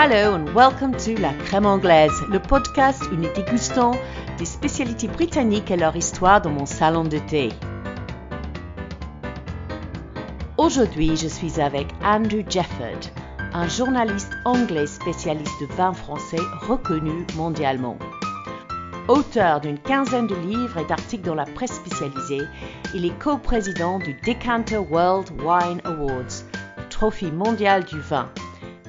Hello and welcome to La Crème Anglaise, le podcast où nous dégustons des spécialités britanniques et leur histoire dans mon salon de thé. Aujourd'hui, je suis avec Andrew Jefford, un journaliste anglais spécialiste de vin français reconnu mondialement. Auteur d'une quinzaine de livres et d'articles dans la presse spécialisée, il est co-président du Decanter World Wine Awards, trophée mondial du vin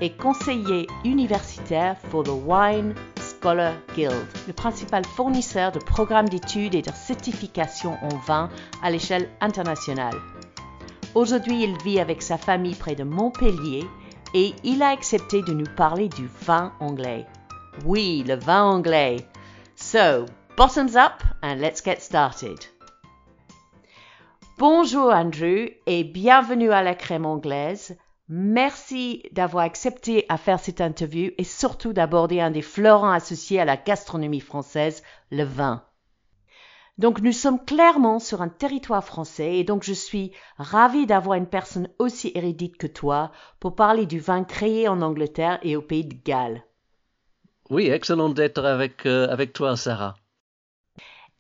et conseiller universitaire pour le Wine Scholar Guild, le principal fournisseur de programmes d'études et de certification en vin à l'échelle internationale. Aujourd'hui, il vit avec sa famille près de Montpellier et il a accepté de nous parler du vin anglais. Oui, le vin anglais. So, bottoms up and let's get started. Bonjour Andrew et bienvenue à la crème anglaise. Merci d'avoir accepté à faire cette interview et surtout d'aborder un des fleurons associés à la gastronomie française, le vin. Donc nous sommes clairement sur un territoire français et donc je suis ravie d'avoir une personne aussi érudite que toi pour parler du vin créé en Angleterre et au pays de Galles. Oui, excellent d'être avec, euh, avec toi, Sarah.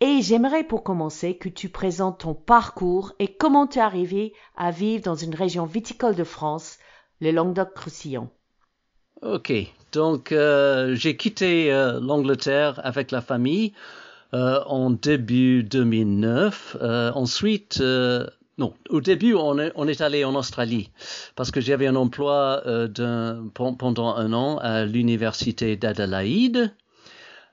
Et j'aimerais pour commencer que tu présentes ton parcours et comment tu es arrivé à vivre dans une région viticole de France, le Languedoc-Roussillon. Ok, donc euh, j'ai quitté euh, l'Angleterre avec la famille euh, en début 2009. ensuite, non, au début on est, on est allé en Australie parce que j'avais un emploi pendant un an à l'université d'Adelaide.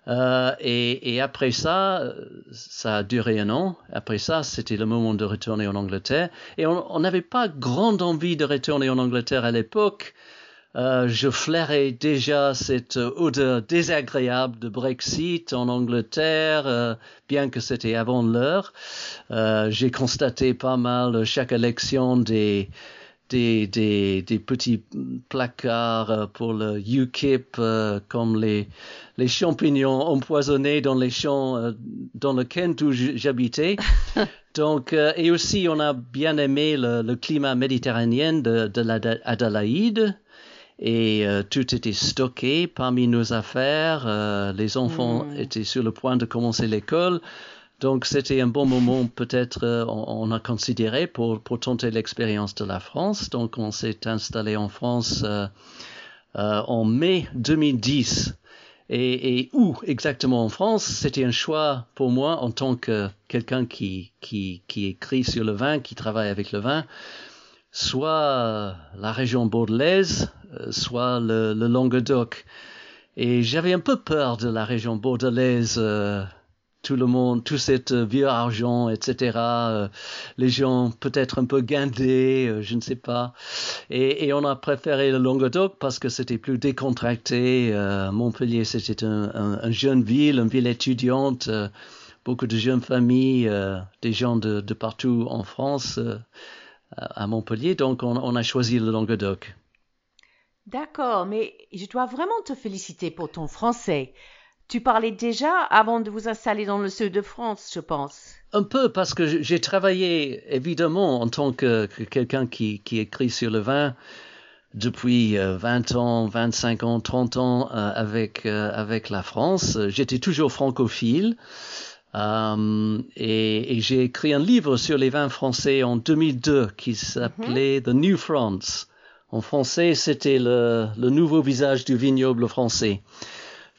Euh, et, après ça, ça a duré un an. Après ça, c'était le moment de retourner en Angleterre. Et on n'avait pas grande envie de retourner en Angleterre à l'époque. Euh, je flairais déjà cette odeur désagréable de Brexit en Angleterre, euh, bien que c'était avant l'heure. Euh, J'ai constaté pas mal chaque élection des des, des, des, petits placards euh, pour le UKIP, euh, comme les, les champignons empoisonnés dans les champs euh, dans le Kent où j'habitais. Donc, et aussi, on a bien aimé le, le climat méditerranéen de, de l'Adélaïde. Et tout était stocké parmi nos affaires. les enfants mm. étaient sur le point de commencer l'école. Donc c'était un bon moment peut-être euh, on, a considéré pour, pour tenter l'expérience de la France. Donc on s'est installé en France euh, euh, en mai 2010. Et, et, où exactement en France? C'était un choix pour moi en tant que quelqu'un qui, qui, qui écrit sur le vin, qui travaille avec le vin, soit la région bordelaise, soit le, le Languedoc. Et j'avais un peu peur de la région bordelaise tout le monde, tout cet euh, vieux argent, etc. Euh, les gens peut-être un peu guindés, euh, je ne sais pas. Et, on a préféré le Languedoc parce que c'était plus décontracté. Montpellier, c'était un, jeune ville, une ville étudiante, beaucoup de jeunes familles, des gens de, partout en France, à Montpellier. Donc on, on a choisi le Languedoc. D'accord, mais je dois vraiment te féliciter pour ton français. Tu parlais déjà avant de vous installer dans le sud de France, je pense. Un peu, parce que j'ai travaillé évidemment en tant que, quelqu'un qui, qui, écrit sur le vin depuis 20 euh, ans, 25 ans, 30 ans euh, avec, euh, avec la France. J'étais toujours francophile. Et, et j'ai écrit un livre sur les vins français en 2002 qui s'appelait The New France. En français, c'était le, le nouveau visage du vignoble français.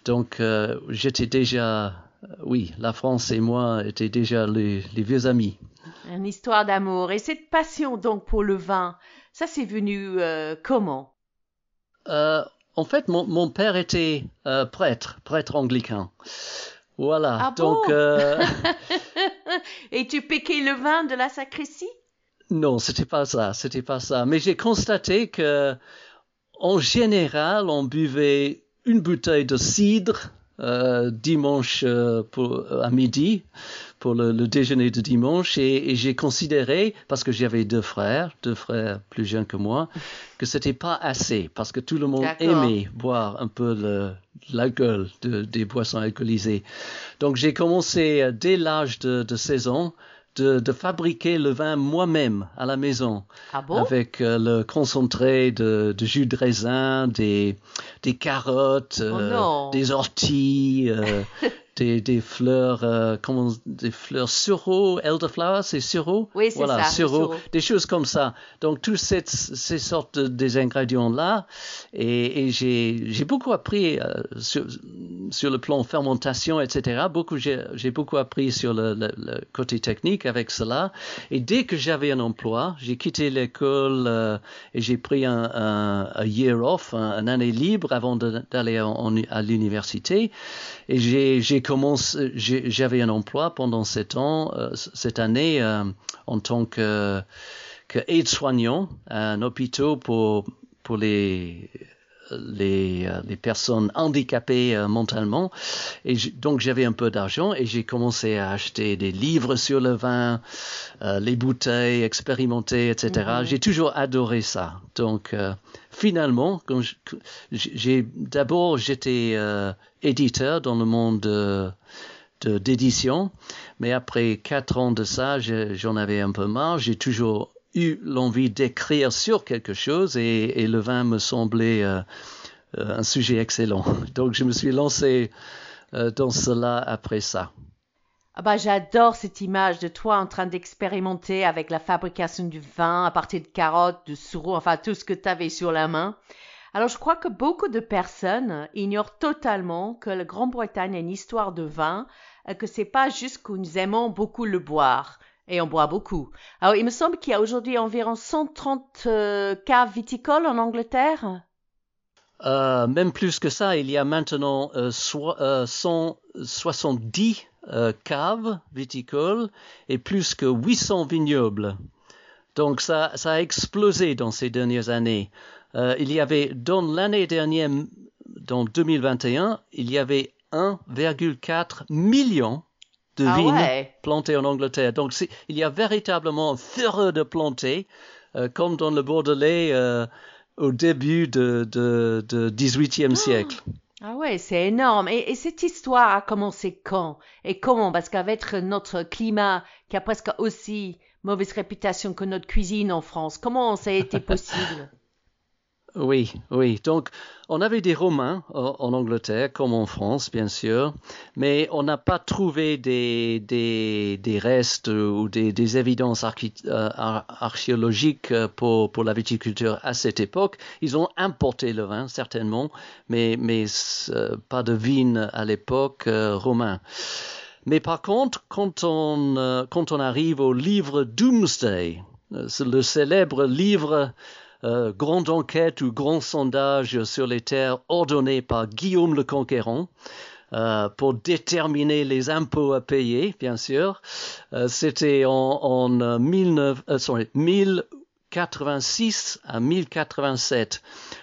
Donc, euh, j'étais déjà, euh, oui, la France et moi étaient déjà les, vieux amis. Une histoire d'amour. Et cette passion donc pour le vin, ça c'est venu euh, comment? En fait, mon, père était prêtre, prêtre anglican. Voilà. Ah donc. et tu piquais le vin de la sacristie? Non, c'était pas ça, c'était pas ça. Mais j'ai constaté que, en général, on buvait une bouteille de cidre euh, dimanche euh, pour, euh, à midi pour le, déjeuner de dimanche et, j'ai considéré, parce que j'avais deux frères, deux frères plus jeunes que moi, que c'était pas assez parce que tout le monde aimait boire un peu le, la gueule de, des boissons alcoolisées. Donc j'ai commencé dès l'âge de, de 16 ans de, de fabriquer le vin moi-même à la maison. Ah bon? Avec euh, le concentré de, de jus de raisin, des, des carottes, Oh euh, des orties, euh, des, des fleurs, euh, comment, des fleurs sureau, elderflower, c'est sureau? Oui, c'est voilà, ça, sureau, des choses comme ça. Donc, toutes cette, ces sortes de, des ingrédients-là, et, et j'ai j'ai beaucoup appris euh, sur, sur le plan fermentation, etc. Beaucoup, j'ai j'ai beaucoup appris sur le, le, le côté technique avec cela. Et dès que j'avais un emploi, j'ai quitté l'école euh, et j'ai pris un, un, un year off, un, un année libre avant d'aller à l'université. Et j'ai j'ai commencé, j'ai- j'avais un emploi pendant sept ans, euh, cette année euh, en tant que, que aide-soignant à un hôpital pour pour les les, euh, les personnes handicapées euh, mentalement. Et donc j'avais un peu d'argent et j'ai commencé à acheter des livres sur le vin, euh, les bouteilles, expérimenter, etc. Mhm. J'ai toujours adoré ça. Donc euh, finalement, j'ai d'abord j'étais euh, éditeur dans le monde de d'édition, mais après quatre ans de ça, je- j'en avais un peu marre. J'ai toujours eu l'envie d'écrire sur quelque chose et, le vin me semblait euh, euh, un sujet excellent. Donc je me suis lancé euh, dans cela après ça. Ah bah, j'adore cette image de toi en train d'expérimenter avec la fabrication du vin à partir de carottes, de sureau, enfin tout ce que tu avais sur la main. Alors je crois que beaucoup de personnes ignorent totalement que la Grande-Bretagne a une histoire de vin, que c'est pas juste que nous aimons beaucoup le boire. Et on boit beaucoup. Alors il me semble qu'il y a aujourd'hui environ 130 euh, caves viticoles en Angleterre. Euh, même plus que ça, il y a maintenant euh, soi- euh, 170 euh, caves viticoles et plus que 800 vignobles. Donc ça, ça a explosé dans ces dernières années. Euh, il y avait, dans l'année dernière, dans 2021, il y avait 1,4 million de Ah vignes ouais. plantées en Angleterre. Donc il y a véritablement un fureur de planter, euh, comme dans le Bordelais euh, au début de, de, de 18e siècle. Ah ouais, c'est énorme. Et, et cette histoire a commencé quand? Et comment? Parce qu'avec notre climat qui a presque aussi mauvaise réputation que notre cuisine en France, comment ça a été possible? Oui, oui. Donc, on avait des Romains en, en Angleterre, comme en France, bien sûr, mais on n'a pas trouvé des, des, des restes ou des, des évidences euh, ar- archéologiques euh, pour, pour la viticulture à cette époque. Ils ont importé le vin, certainement, mais, mais euh, pas de vignes à l'époque euh, romain. Mais par contre, quand on, euh, quand on arrive au livre Doomsday, euh, le célèbre livre euh, Grande enquête ou grand sondage sur les terres ordonné par Guillaume le Conquérant euh, pour déterminer les impôts à payer, bien sûr. Euh, C'était en, en euh, 19, euh, sorry, 1086 à 1087.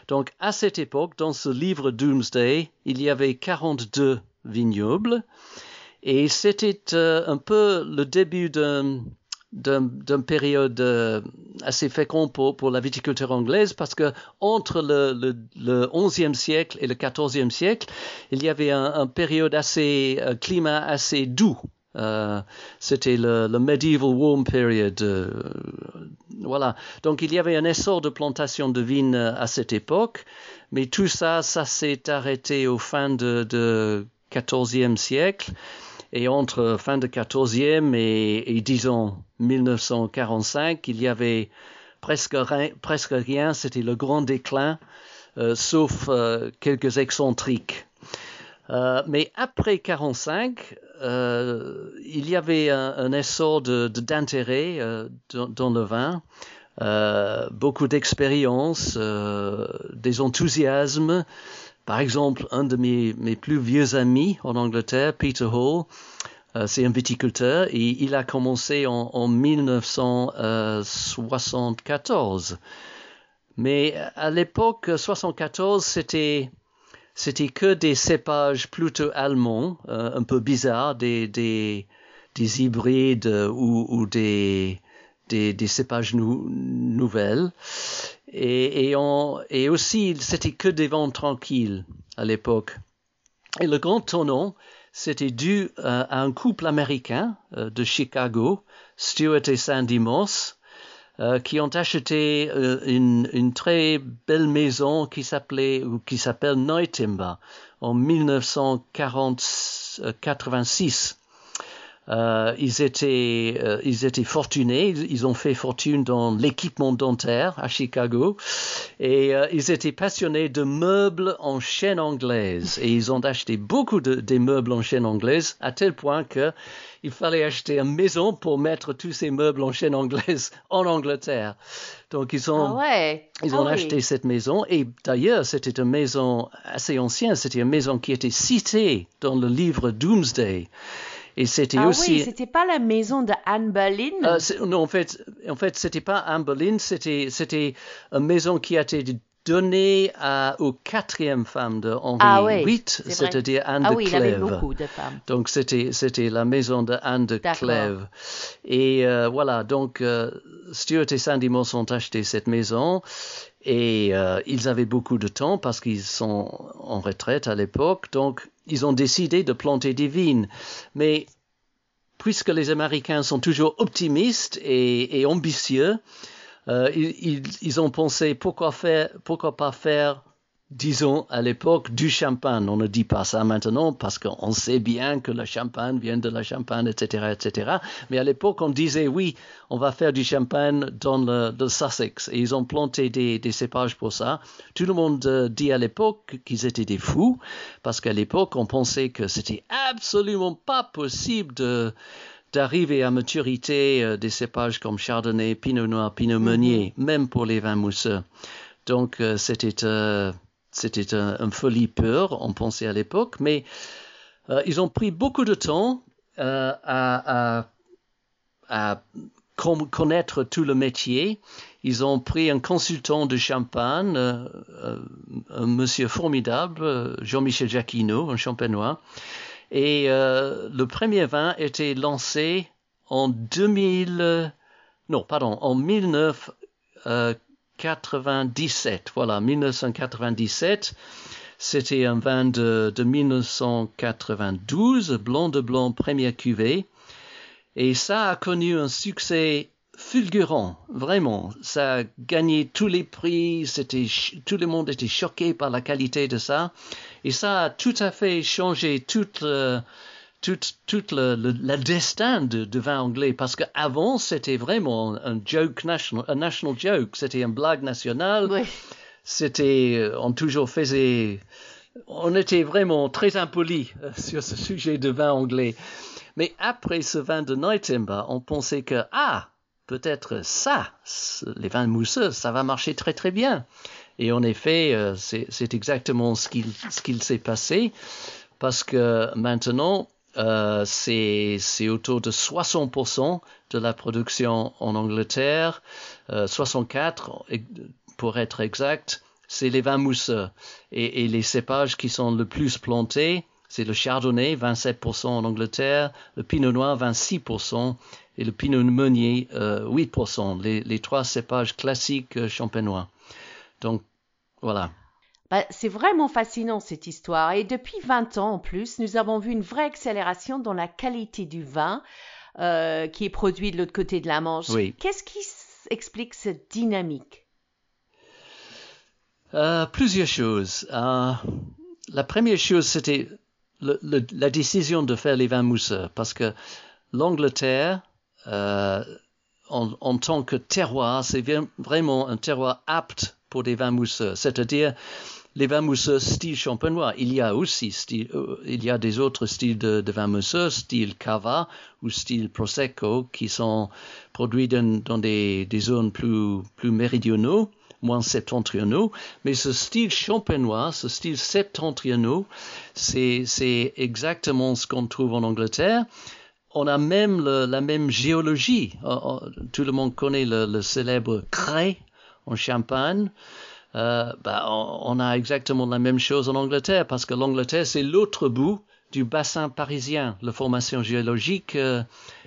Donc à cette époque, dans ce livre Doomsday, il y avait 42 vignobles et c'était euh, un peu le début d'un d'une période euh, assez féconde pour, pour la viticulture anglaise parce que entre le, le, le 11e siècle et le 14e siècle, il y avait un, un période assez, un climat assez doux. Euh, C'était le, le medieval warm period. euh, voilà. Donc il y avait un essor de plantation de vignes à cette époque, mais tout ça, ça s'est arrêté au fin de, de 14e siècle. Et entre fin de 14e et, et disons 1945, il y avait presque rien, presque rien c'était le grand déclin, euh, sauf euh, quelques excentriques. Euh, mais après 45, euh, il y avait un, un essor de, de, d'intérêt euh, dans, dans, le vin, euh, beaucoup d'expérience, des enthousiasmes. Par exemple, un de mes, plus vieux amis en Angleterre, Peter Hall, euh, c'est un viticulteur et il a commencé en, en 1974. Mais à l'époque 74, c'était c'était que des cépages plutôt allemands, euh, un peu bizarres, des des, des hybrides ou, des, des des cépages nou, nouvelles. Et, et, on, et aussi, c'était que des vents tranquilles à l'époque. Et le grand tournant, c'était dû euh, à un couple américain euh, de Chicago, Stuart et Sandy Moss, euh, qui ont acheté euh, une, une, très belle maison qui s'appelait ou qui s'appelle Neutimber en 1986. Euh, ils étaient, euh, ils étaient fortunés. Ils, ont fait fortune dans l'équipement dentaire à Chicago, et euh, ils étaient passionnés de meubles en chaîne anglaise. Et ils ont acheté beaucoup de des meubles en chaîne anglaise à tel point que il fallait acheter une maison pour mettre tous ces meubles en chaîne anglaise en Angleterre. Donc ils ont, ah ouais. ils ah ont oui. acheté cette maison et d'ailleurs c'était une maison assez ancienne, c'était une maison qui était citée dans le livre Doomsday. Et c'était Ah aussi. oui, c'était pas la maison de Anne Boleyn? Euh, non, en fait, en fait, c'était pas Anne Boleyn, c'était, c'était une maison qui a été donnée à, aux quatrième femme de Henri Ah oui, VIII, c'est-à-dire Anne Ah de oui, il avait Clèves. beaucoup de femmes. Donc c'était c'était la maison de Anne de. Clèves. Et euh, voilà, donc euh, Stuart et Sandy Moss ont acheté cette maison et euh, ils avaient beaucoup de temps parce qu'ils sont en retraite à l'époque, donc ils ont décidé de planter des vignes. Mais puisque les Américains sont toujours optimistes et, ambitieux, euh, ils, ils ont pensé pourquoi faire, pourquoi pas faire, disons à l'époque, du champagne. On ne dit pas ça maintenant parce qu'on sait bien que le champagne vient de la champagne, etc., etc. Mais à l'époque, on disait oui, on va faire du champagne dans le, le Sussex. Et ils ont planté des, des cépages pour ça. Tout le monde euh, dit à l'époque qu'ils étaient des fous parce qu'à l'époque, on pensait que c'était absolument pas possible de d'arriver à maturité euh, des cépages comme Chardonnay, Pinot Noir, Pinot Meunier, même pour les vins mousseux. Donc euh, c'était euh, c'était un- folie pure, on pensait à l'époque, mais euh, ils ont pris beaucoup de temps euh, à, à, à con- connaître tout le métier. Ils ont pris un consultant de champagne, euh, un monsieur formidable, Jean-Michel Jacquinot, un champenois. Et le premier vin était lancé en 2000, euh, non, pardon, en 1997. Voilà, 1997. C'était un vin de, de 1992, blanc de blanc, première cuvée. Et ça a connu un succès fulgurant, vraiment. Ça a gagné tous les prix, c'était, tout le monde était choqué par la qualité de ça. Et ça a tout à fait changé toute, le- toute, toute le, destin de, de vin anglais. Parce qu'avant, c'était vraiment un joke national, un national joke. C'était une blague nationale Oui. c'était, euh, on toujours faisait, on était vraiment très impoli euh, sur ce sujet de vin anglais. Mais après ce vin de Neutimber, on pensait que, ah, peut-être ça, les vins mousseux, ça va marcher très très bien. Et en effet, euh, c'est exactement ce qu'il ce qu'il s'est passé, parce que maintenant, euh, c'est autour de 60% de la production en Angleterre, euh, 64 e- pour être exact, c'est les vins mousseux. Et, et les cépages qui sont le plus plantés, c'est le chardonnay, 27% en Angleterre, le pinot noir, 26%, et le pinot meunier, euh, 8%, les, les trois cépages classiques euh, champenois. Donc, voilà. Bah, c'est vraiment fascinant cette histoire. Et depuis 20 ans en plus, nous avons vu une vraie accélération dans la qualité du vin euh, qui est produit de l'autre côté de la Manche. Oui. Qu'est-ce qui explique cette dynamique? Euh, plusieurs choses. Euh, la première chose, c'était la décision de faire les vins mousseux, parce que l'Angleterre, en, en tant que terroir, c'est vraiment un terroir apte pour des vins mousseux, c'est-à-dire les vins mousseux style champenois. Il y a aussi style, euh, il y a des autres styles de, vins mousseux, style cava ou style prosecco, qui sont produits dans, des, zones plus, plus méridionaux, moins septentrionaux. Mais ce style champenois, ce style septentrionaux, c'est, exactement ce qu'on trouve en Angleterre. On a même la même géologie. Euh, euh, Tout le monde connaît le, le célèbre cray en Champagne. Euh, bah, on, a exactement la même chose en Angleterre parce que l'Angleterre, c'est l'autre bout du bassin parisien, la formation géologique euh,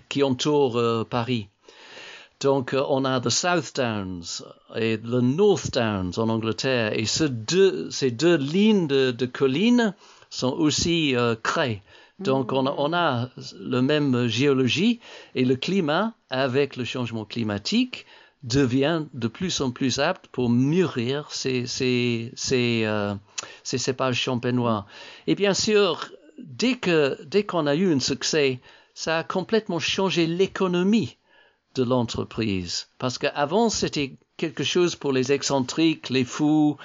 qui entoure euh, Paris. Donc, on a the South Downs et le North Downs en Angleterre. Et ces deux lignes de, collines sont aussi craies. Donc on, a, on a le même géologie et le climat avec le changement climatique devient de plus en plus apte pour mûrir ces, ces, ces, euh, ces cépages champenois. Et bien sûr, dès que dès qu'on a eu un succès, ça a complètement changé l'économie de l'entreprise. Parce qu'avant, c'était quelque chose pour les excentriques, les fous,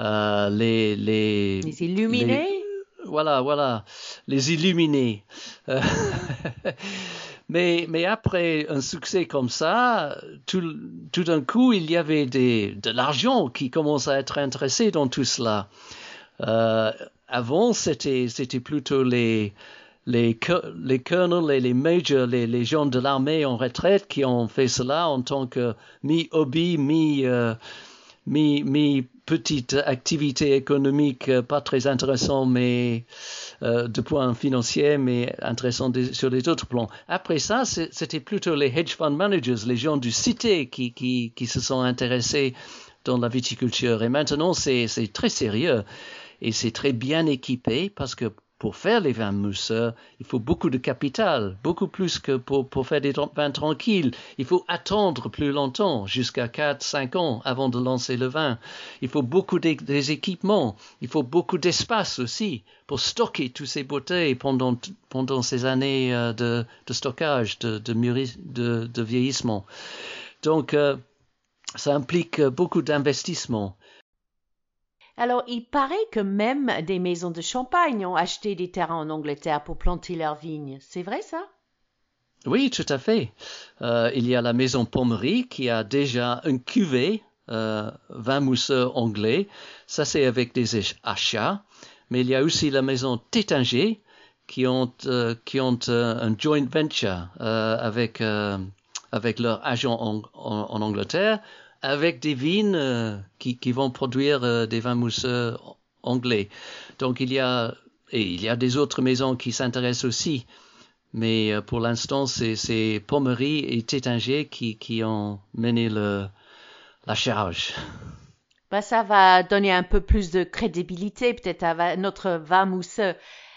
euh, les, les, les illuminés. voilà, voilà, les illuminés. Mais, mais après un succès comme ça, tout, tout d'un coup, il y avait des, de l'argent qui commence à être intéressé dans tout cela. Euh, avant, c'était, c'était plutôt les, les, les colonels et les majors, les, les gens de l'armée en retraite qui ont fait cela en tant que mi-hobby, mi, euh, mi, mi petite activité économique euh, pas très intéressante, mais euh, de point financier, mais intéressant sur les autres plans. Après ça, c'était plutôt les hedge fund managers, les gens du cité qui, qui, qui se sont intéressés dans la viticulture. Et maintenant, c'est très sérieux et c'est très bien équipé parce que pour faire les vins mousseux, il faut beaucoup de capital, beaucoup plus que pour, faire des vins tranquilles. Il faut attendre plus longtemps, jusqu'à 4, 5 ans avant de lancer le vin. Il faut beaucoup des équipements. Il faut beaucoup d'espace aussi pour stocker tous ces bouteilles pendant, pendant ces années euh, de, de stockage, de, de, de, de vieillissement. Donc, euh, ça implique beaucoup d'investissement. Alors, il paraît que même des maisons de champagne ont acheté des terrains en Angleterre pour planter leurs vignes. C'est vrai ça? Oui, tout à fait. Euh, il y a la maison Pommery qui a déjà un cuvée euh, vin mousseux anglais. Ça, c'est avec des achats. Mais il y a aussi la maison Tétinger qui ont, euh, qui ont euh, un joint venture avec, avec leur agent en, en, en Angleterre avec des vignes euh, qui, vont produire euh, des vins mousseux anglais. Donc il y a et il y a des autres maisons qui s'intéressent aussi, mais euh, pour l'instant c'est Pommery et Tétinger qui, ont mené la charge. Bah, ça va donner un peu plus de crédibilité peut-être à notre vin mousseux.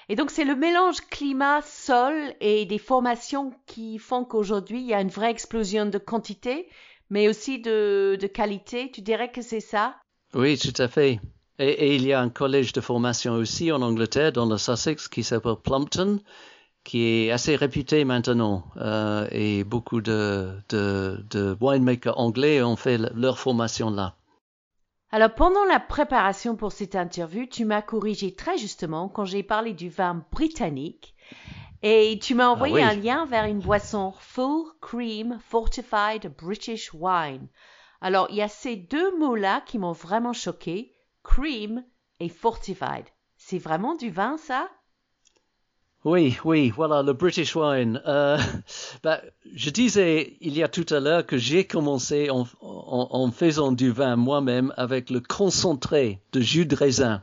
Et donc c'est le mélange climat, sol et des formations qui font qu'aujourd'hui il y a une vraie explosion de quantité mais aussi de, de qualité. Tu dirais que c'est ça? Oui, tout à fait. Et, et, il y a un collège de formation aussi en Angleterre, dans le Sussex, qui s'appelle Plumpton, qui est assez réputé maintenant. Euh, et beaucoup de, de, de winemakers anglais ont fait leur formation là. Alors pendant la préparation pour cette interview, tu m'as corrigé très justement quand j'ai parlé du vin britannique et tu m'as ah envoyé un lien vers une boisson Full Cream Fortified British Wine. Alors, il y a ces deux mots-là qui m'ont vraiment choqué, cream et fortified. C'est vraiment du vin, ça? Oui, oui, voilà, le British wine. Euh, bah, je disais il y a tout à l'heure que j'ai commencé en, en, en, faisant du vin moi-même avec le concentré de jus de raisin.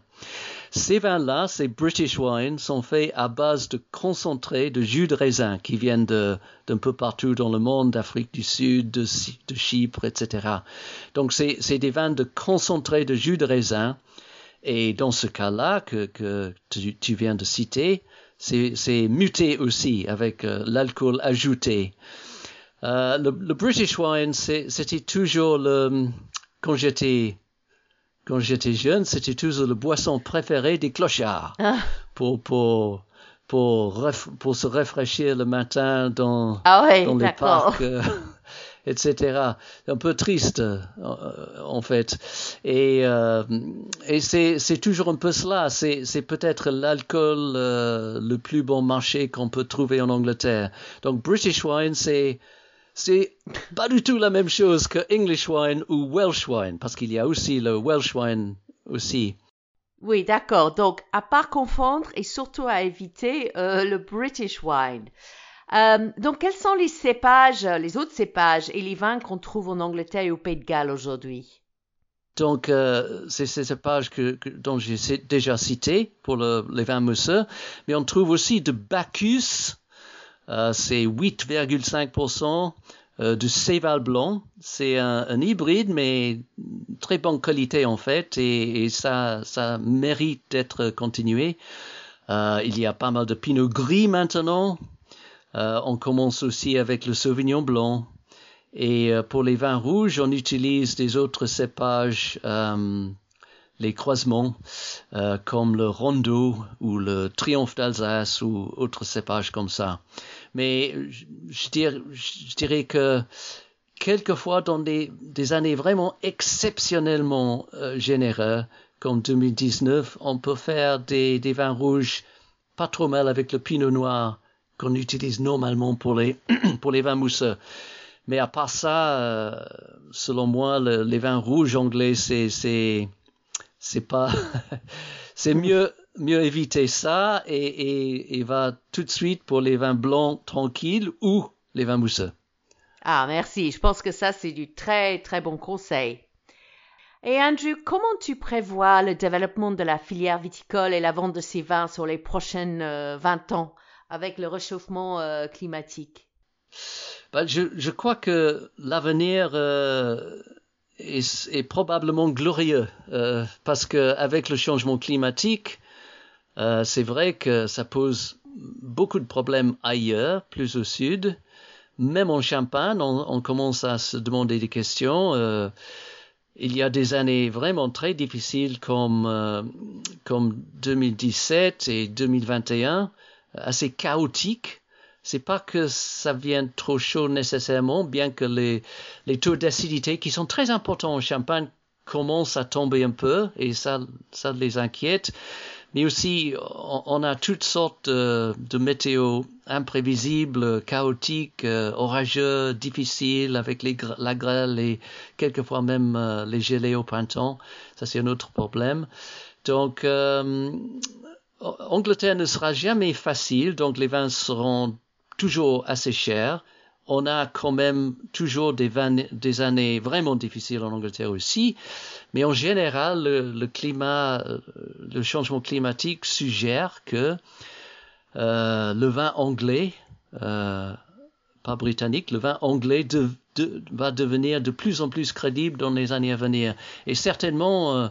Ces vins-là, ces British wines, sont faits à base de concentrés de jus de raisin qui viennent d'un peu partout dans le monde, d'Afrique du Sud, de, Chypre, etc. Donc c'est des vins de concentrés de jus de raisin. Et dans ce cas-là que, tu, viens de citer, c'est muté aussi avec euh, l'alcool ajouté. Euh, le, le, British wine, c'était toujours le, quand j'étais quand j'étais jeune, c'était toujours le boisson préféré des clochards ah. pour, pour, pour, pour se rafraîchir le matin dans, ah dans les parcs, euh, etc. Un peu triste, euh, en fait. Et, euh, et c'est, c'est toujours un peu cela. C'est, c'est peut-être l'alcool euh, le plus bon marché qu'on peut trouver en Angleterre. Donc British wine, c'est c'est pas du tout la même chose que English wine ou Welsh wine, parce qu'il y a aussi le Welsh wine aussi. Oui, d'accord. Donc, à part confondre et surtout à éviter euh, le British wine. Euh, donc, quels sont les cépages, les autres cépages et les vins qu'on trouve en Angleterre et au Pays de Galles aujourd'hui? Donc, euh, c'est ces cépages que, que, dont j'ai déjà cité pour le, les vins mousseux, mais on trouve aussi de Bacchus, euh, c'est 8,5% euh, du Céval blanc. C'est un, hybride, mais très bonne qualité en fait, et, et ça, ça mérite d'être continué. Euh, il y a pas mal de pinot gris maintenant. On commence aussi avec le sauvignon blanc. Et euh, pour les vins rouges, on utilise des autres cépages, les croisements, euh, comme le Rondeau ou le Triomphe d'Alsace ou autres cépages comme ça. Mais je dirais, je dirais que quelquefois dans des, des années vraiment exceptionnellement euh, comme 2019, on peut faire des, des vins rouges pas trop mal avec le pinot noir qu'on utilise normalement pour les, pour les vins mousseux. Mais à part ça, euh, selon moi, le, les vins rouges anglais, c'est, c'est, pas, c'est mieux, mieux éviter ça et, et, et va tout de suite pour les vins blancs tranquilles ou les vins mousseux. Ah, merci. Je pense que ça, c'est du très, très bon conseil. Et Andrew, comment tu prévois le développement de la filière viticole et la vente de ces vins sur les prochaines euh, 20 ans avec le réchauffement euh, climatique? Ben, je, je crois que l'avenir euh, est, est probablement glorieux euh, parce que avec le changement climatique, euh, c'est vrai que ça pose beaucoup de problèmes ailleurs, plus au sud. Même en Champagne, on, commence à se demander des questions. Euh, il y a des années vraiment très difficiles comme, euh, comme 2017 et 2021, assez chaotiques. C'est pas que ça vient trop chaud nécessairement, bien que les, les taux d'acidité qui sont très importants en Champagne commencent à tomber un peu et ça, ça les inquiète. Mais aussi, on, a toutes sortes de, de météo imprévisibles, chaotiques, euh, orageux, difficiles, avec les, la grêle et quelquefois même euh, les gelées au printemps. Ça, c'est un autre problème. Donc, euh, Angleterre ne sera jamais facile, donc les vins seront toujours assez chers. On a quand même toujours des, années vraiment difficiles en Angleterre aussi, mais en général, le, climat, euh, le changement climatique suggère que euh, le vin anglais, euh, pas britannique, le vin anglais va devenir de plus en plus crédible dans les années à venir. Et certainement, euh,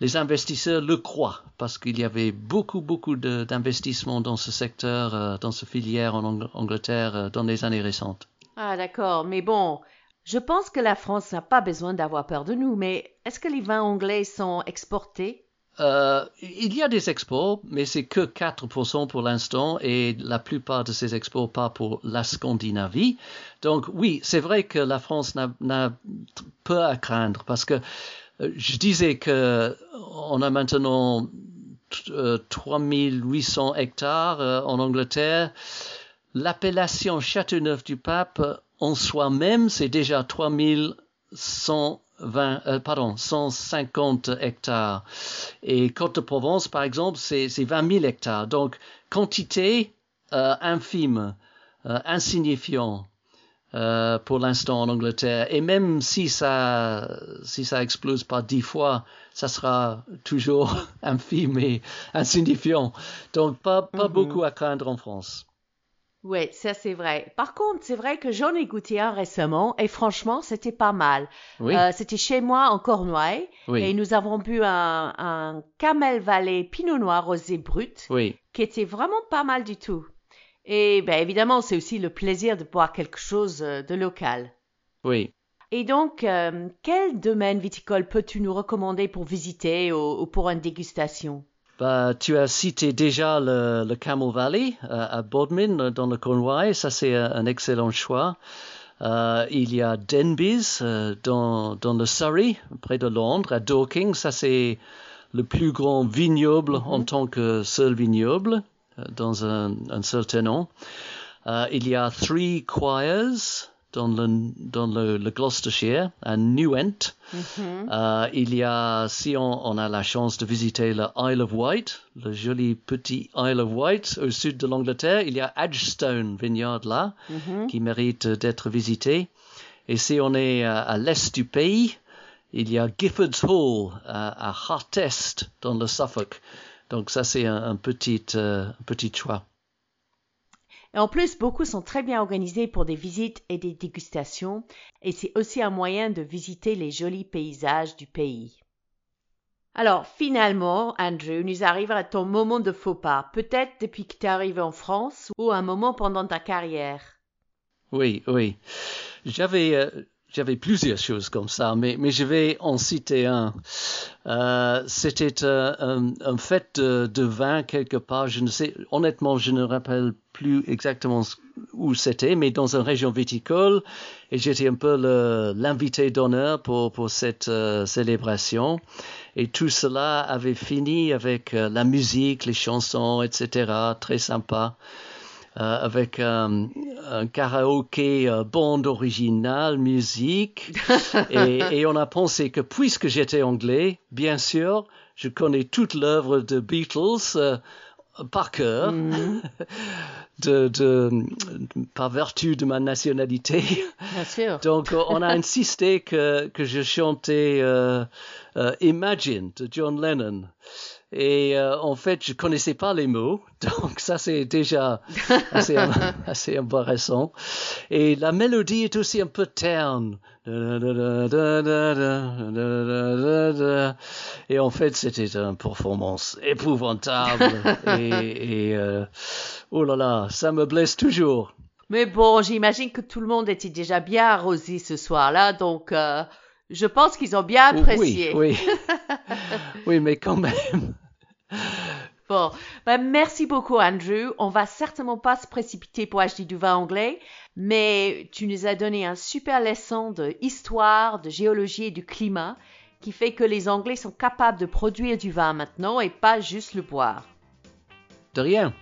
les investisseurs le croient parce qu'il y avait beaucoup, beaucoup d'investissements dans ce secteur, euh, dans ce filière en Ang- Angleterre euh, dans les années récentes. Ah, d'accord. Mais bon, je pense que la France n'a pas besoin d'avoir peur de nous. Mais est-ce que les vins anglais sont exportés? Euh, il y a des expos, mais c'est que 4% pour l'instant et la plupart de ces expos pas pour la Scandinavie. Donc oui, c'est vrai que la France n'a- peu à craindre parce que je disais que on a maintenant t- euh, 3800 hectares euh, en Angleterre. L'appellation Châteauneuf du Pape en soi-même, c'est déjà 3120, euh, pardon, 150 hectares. Et Côte de Provence, par exemple, c'est c'est 20 000 hectares. Donc, quantité euh, infime, euh, insignifiant euh, pour l'instant en Angleterre. Et même si ça, si ça explose par dix fois, ça sera toujours infime et insignifiant. Donc, pas, pas Mhm. beaucoup à craindre en France. Oui, ça c'est vrai. Par contre, c'est vrai que j'en ai goûté un récemment et franchement, c'était pas mal. Oui, Euh, c'était chez moi en Cornouailles et oui, nous avons bu un, un Camel Valley Pinot Noir rosé brut oui. qui était vraiment pas mal du tout. Et ben évidemment, c'est aussi le plaisir de boire quelque chose euh, de local. Oui. Et donc, euh, quel domaine viticole peux-tu nous recommander pour visiter ou, ou pour une dégustation? Bah, tu as cité déjà le, le Camel Valley euh, à Bodmin, dans le Cornouailles. Ça, c'est un, excellent choix. Euh, il y a Denbies euh, dans, dans le Surrey, près de Londres, à Dorking. Ça, c'est le plus grand vignoble en Mhm. tant que seul vignoble dans un, un seul tenant. Euh, il y a Three Choirs dans le, dans le, le Gloucestershire, à Newent. Mhm. Euh, il y a, si on, on a la chance de visiter le Isle of Wight, le joli petit Isle of Wight au sud de l'Angleterre, il y a Edgestone Vineyard là, Mhm. qui mérite d'être visité. Et si on est à, à l'est du pays, il y a Gifford's Hall à, à Hartest dans le Suffolk. Donc ça c'est un, un petit, euh, un petit choix. Et en plus, beaucoup sont très bien organisés pour des visites et des dégustations, et c'est aussi un moyen de visiter les jolis paysages du pays. Alors, finalement, Andrew, nous arrivons à ton moment de faux pas. Peut-être depuis que tu es arrivé en France ou un moment pendant ta carrière. Oui, oui. J'avais, euh, j'avais plusieurs choses comme ça, mais, mais je vais en citer un. Euh, c'était euh, un, un, fête de, vin quelque part, je ne sais, honnêtement, je ne rappelle plus exactement où c'était, mais dans une région viticole, et j'étais un peu l'invité d'honneur pour, pour cette euh, célébration. Et tout cela avait fini avec la musique, les chansons, etc., très sympa. Avec un karaoké euh, bande originale, musique. et, et, on a pensé que puisque j'étais anglais, bien sûr, je connais toute l'œuvre de Beatles euh, par cœur, de, de, par vertu de ma nationalité. Bien sûr. Donc, on a insisté que, que je chantais euh, euh, Imagine de John Lennon. Et euh, en fait, je connaissais pas les mots, donc ça c'est déjà assez, assez embarrassant. Et la mélodie est aussi un peu terne. Et en fait, c'était une performance épouvantable. et et euh, oh là là, ça me blesse toujours. Mais bon, j'imagine que tout le monde était déjà bien arrosé ce soir-là, donc euh, je pense qu'ils ont bien apprécié. Oui, oui. oui, mais quand même. Bon, ben, merci beaucoup Andrew. On va certainement pas se précipiter pour acheter du vin anglais, mais tu nous as donné un super leçon de histoire, de géologie et du climat qui fait que les Anglais sont capables de produire du vin maintenant et pas juste le boire. De rien.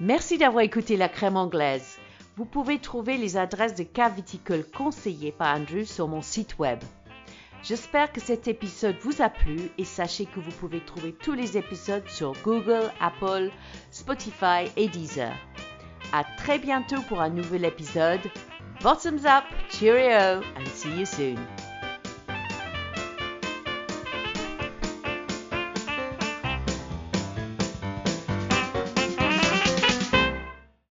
Merci d'avoir écouté la crème anglaise. Vous pouvez trouver les adresses de caves viticoles conseillées par Andrew sur mon site web. J'espère que cet épisode vous a plu et sachez que vous pouvez trouver tous les épisodes sur Google, Apple, Spotify et Deezer. À très bientôt pour un nouvel épisode. Bottoms up, cheerio, and see you soon.